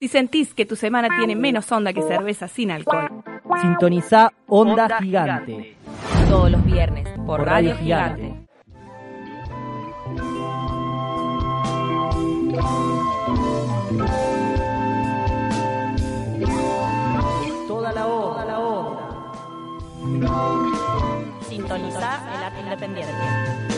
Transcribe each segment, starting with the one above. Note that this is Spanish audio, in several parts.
Si sentís que tu semana tiene menos onda que cerveza sin alcohol. Sintoniza Onda, Gigante. Todos los viernes por, Radio, Gigante. Toda la onda, la onda. Sintoniza el arte independiente.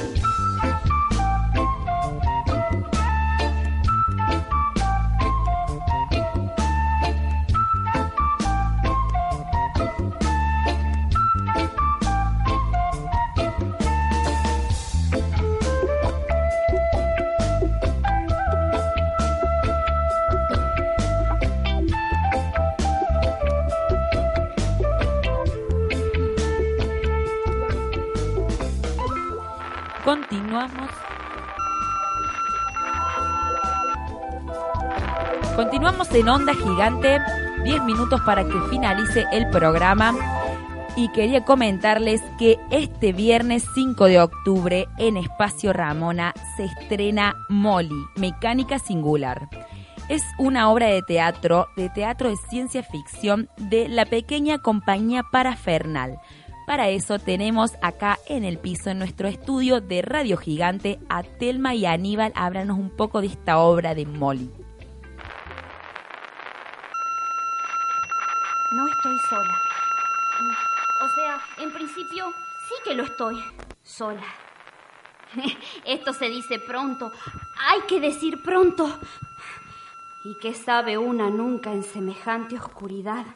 Continuamos. Continuamos en Onda Gigante, 10 minutos para que finalice el programa. Y quería comentarles que este viernes 5 de octubre en Espacio Ramona se estrena Molly, Mecánica Singular. Es una obra de teatro, de teatro de ciencia ficción de la pequeña compañía Parafernal. Para eso tenemos acá en el piso, en nuestro estudio de Radio Gigante, a Telma y Aníbal. Háblanos un poco de esta obra de Molly. No estoy sola. O sea, en principio sí que lo estoy. Sola. Esto se dice pronto. Hay que decir pronto. ¿Y qué sabe una nunca en semejante oscuridad?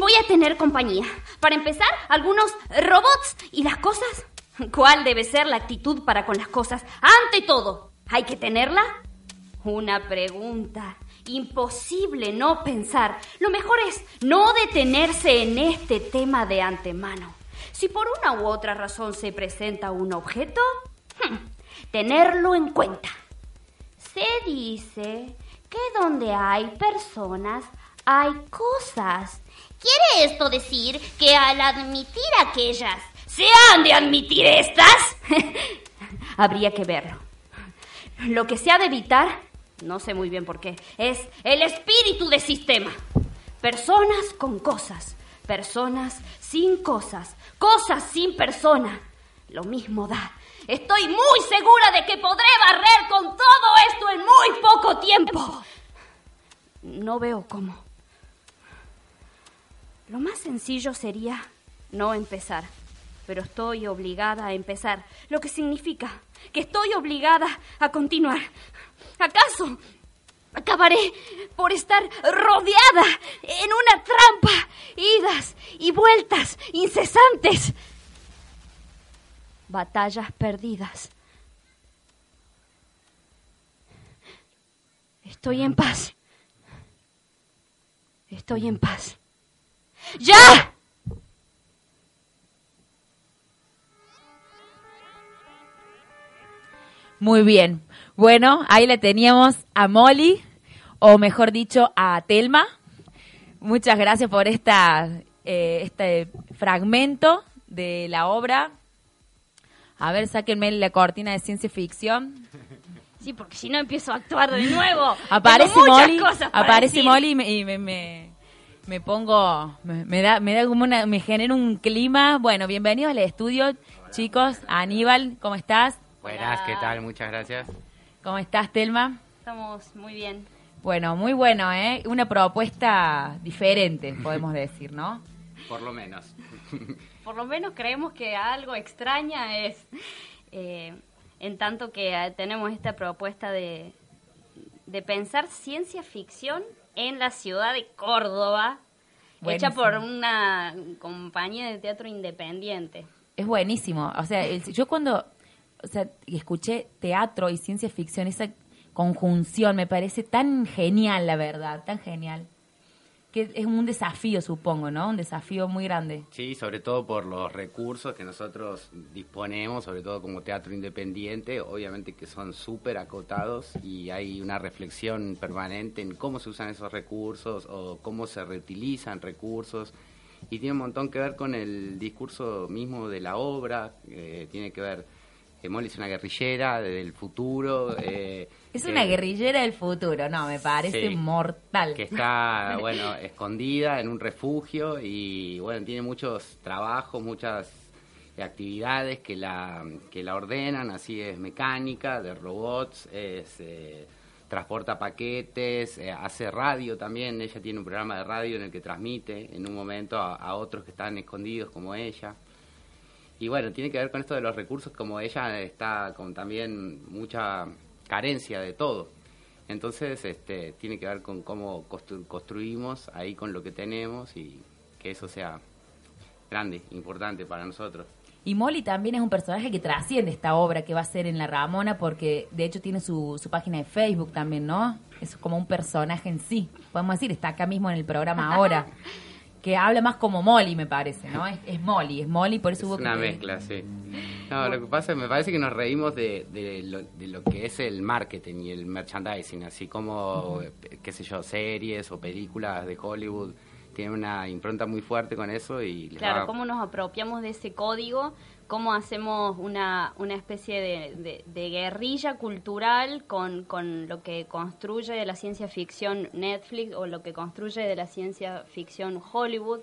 Voy a tener compañía. Para empezar, algunos robots y las cosas. ¿Cuál debe ser la actitud para con las cosas? Ante todo, ¿hay que tenerla? Una pregunta. Imposible no pensar. Lo mejor es no detenerse en este tema de antemano. Si por una u otra razón se presenta un objeto, hmm, tenerlo en cuenta. Se dice que donde hay personas hay cosas. ¿Quiere esto decir que al admitir aquellas se han de admitir estas? Habría que verlo. Lo que se ha de evitar, no sé muy bien por qué, es el espíritu de sistema. Personas con cosas, personas sin cosas, cosas sin persona. Lo mismo da. Estoy muy segura de que podré barrer con todo esto en muy poco tiempo. No veo cómo. Lo más sencillo sería no empezar, pero estoy obligada a empezar, lo que significa que estoy obligada a continuar. ¿Acaso acabaré por estar rodeada en una trampa, idas y vueltas incesantes? Batallas perdidas. Estoy en paz. Estoy en paz. ¡Ya! Muy bien. Bueno, ahí le teníamos a Molly, o mejor dicho, a Telma. Muchas gracias por esta, eh, este fragmento de la obra. A ver, sáquenme la cortina de ciencia ficción. Sí, porque si no empiezo a actuar de nuevo. Aparece Molly, aparece decir. Molly y me, y me, me- me pongo, me, me da, me da como una, me genera un clima. Bueno, bienvenidos al estudio, chicos. Aníbal, ¿cómo estás? Buenas, ¿qué tal? Muchas gracias. ¿Cómo estás, Telma? Estamos muy bien. Bueno, muy bueno, ¿eh? Una propuesta diferente, podemos decir, ¿no? Por lo menos. Por lo menos creemos que algo extraña es. eh, en tanto que eh, tenemos esta propuesta de, de pensar ciencia ficción en la ciudad de Córdoba, hecha por una compañía de teatro independiente. Es buenísimo. O sea, el- yo cuando o sea, escuché teatro y ciencia ficción, esa conjunción me parece tan genial, la verdad, tan genial. Que es un desafío, supongo, ¿no? Un desafío muy grande. Sí, sobre todo por los recursos que nosotros disponemos, sobre todo como teatro independiente, obviamente que son súper acotados y hay una reflexión permanente en cómo se usan esos recursos o cómo se reutilizan recursos. Y tiene un montón que ver con el discurso mismo de la obra, eh, tiene que ver, eh, Molly es una guerrillera del futuro. eh, Es que- una guerrillera del futuro, no, me parece Sí. mortal. que está, bueno, escondida en un refugio y, bueno, tiene muchos trabajos, muchas actividades que la, que la ordenan, así es mecánica, de robots, es, eh, transporta paquetes, eh, hace radio también, ella tiene un programa de radio en el que transmite en un momento a, a otros que están escondidos como ella. Y bueno, tiene que ver con esto de los recursos, como ella está con también mucha carencia de todo. Entonces, este, tiene que ver con cómo constru- construimos ahí con lo que tenemos y que eso sea grande, importante para nosotros. Y Molly también es un personaje que trasciende esta obra que va a ser en La Ramona, porque de hecho tiene su, su página de Facebook también, ¿no? Es como un personaje en sí. Podemos decir, está acá mismo en el programa ahora. que habla más como Molly, me parece, ¿no? Es, es Molly, es Molly, por eso Es hubo una que... mezcla, sí. No, lo que pasa es me parece que nos reímos de, de, lo, de lo que es el marketing y el merchandising, así como, qué sé yo, series o películas de Hollywood tienen una impronta muy fuerte con eso y les Claro, va- cómo nos apropiamos de ese código, cómo hacemos una, una especie de, de- guerrilla cultural con, con lo que construye de la ciencia ficción Netflix o lo que construye de la ciencia ficción Hollywood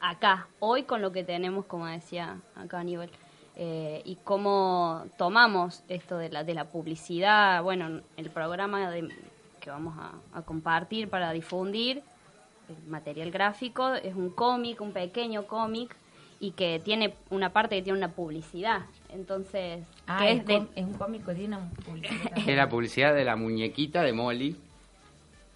acá, hoy con lo que tenemos, como decía acá Aníbal. Eh, y cómo tomamos esto de la, de la publicidad, bueno, el programa de- que vamos a compartir para difundir, el material gráfico es un cómic, un pequeño cómic y que tiene una parte que tiene una publicidad. Entonces, Ah, que es, es de, com- es un cómico, tiene una publicidad. Es la publicidad de la muñequita de Molly.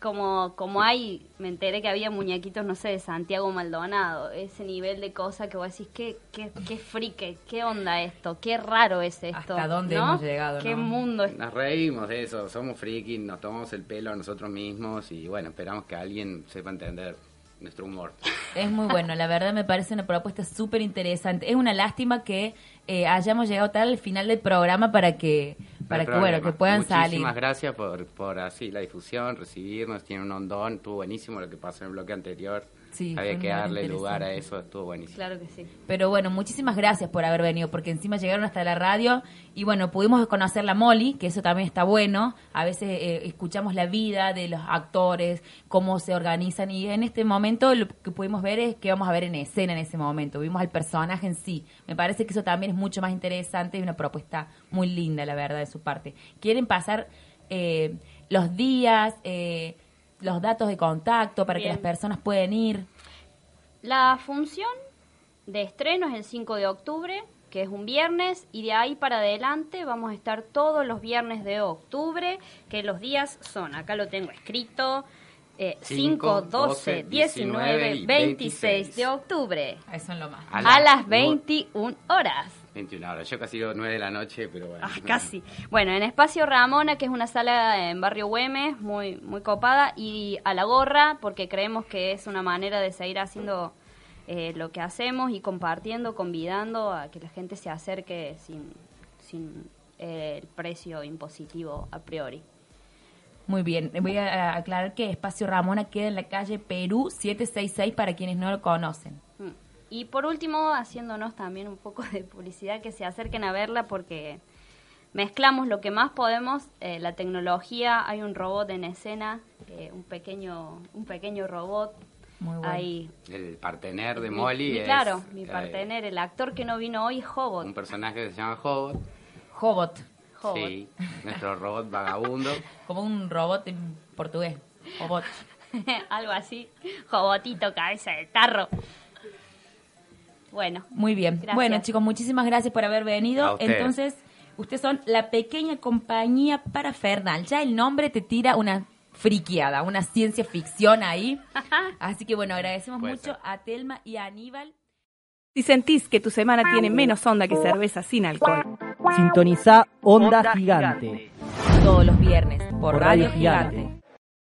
como como hay, me enteré que había muñequitos, no sé, de Santiago Maldonado, ese nivel de cosa que vos decís, qué, qué, qué frique, qué onda esto, qué raro es esto. ¿Hasta dónde ¿no? hemos llegado, Qué no? mundo es Nos reímos de eso, somos frikis, nos tomamos el pelo a nosotros mismos y bueno, esperamos que alguien sepa entender nuestro humor. Es muy bueno, la verdad me parece una propuesta súper interesante. Es una lástima que eh, hayamos llegado tal al final del programa para que, para No que bueno, que puedan Muchísimas salir. gracias por, por así la difusión, recibirnos, tiene un hondón, estuvo buenísimo lo que pasó en el bloque anterior. Sí, Había que darle lugar a eso, estuvo buenísimo. Claro que sí. Pero bueno, muchísimas gracias por haber venido, porque encima llegaron hasta la radio y bueno, pudimos conocer la Molly, que eso también está bueno. A veces eh, escuchamos la vida de los actores, cómo se organizan y en este momento lo que pudimos ver es que vamos a ver en escena en ese momento. Vimos al personaje en sí. Me parece que eso también es mucho más interesante y una propuesta muy linda, la verdad, de su parte. ¿Quieren pasar eh, los días, eh, los datos de contacto para que las personas puedan ir? La función de estreno es el 5 de octubre, que es un viernes, y de ahí para adelante vamos a estar todos los viernes de octubre, que los días son, acá lo tengo escrito, eh, 5, 12, 19 y 26 de octubre, Eso es lo más. A a, la- las 21 horas. 21 horas, yo casi digo 9 de la noche, pero bueno. Ah, casi. Bueno, en Espacio Ramona, que es una sala en Barrio Güemes, muy, muy copada, y a la gorra, porque creemos que es una manera de seguir haciendo eh, lo que hacemos y compartiendo, convidando a que la gente se acerque sin, sin eh, el precio impositivo a priori. Muy bien, voy a aclarar que Espacio Ramona queda en la calle Perú 766 para quienes no lo conocen. Mm. Y por último, haciéndonos también un poco de publicidad, que se acerquen a verla porque mezclamos lo que más podemos, eh, la tecnología, hay un robot en escena, eh, un pequeño un pequeño robot. Muy bueno. Hay El partener de mi- Molly mi- es, claro, mi eh, partener, el actor que no vino hoy Hobot. un personaje que se llama Hobot. Hobot, Hobot. Sí, nuestro robot vagabundo. como un robot en portugués. Hobot. Algo así. Jobotito, cabeza de tarro. Bueno, Muy bien. Gracias. Bueno, chicos, muchísimas gracias por haber venido. Entonces, ustedes son la pequeña compañía parafernal. Ya el nombre te tira una friqueada, una ciencia ficción ahí. Así que bueno, agradecemos mucho a Telma y a Aníbal. Si sentís que tu semana tiene menos onda que cerveza sin alcohol. Sintoniza Onda Gigante. Todos los viernes por Por Radio Radio Gigante. Gigante.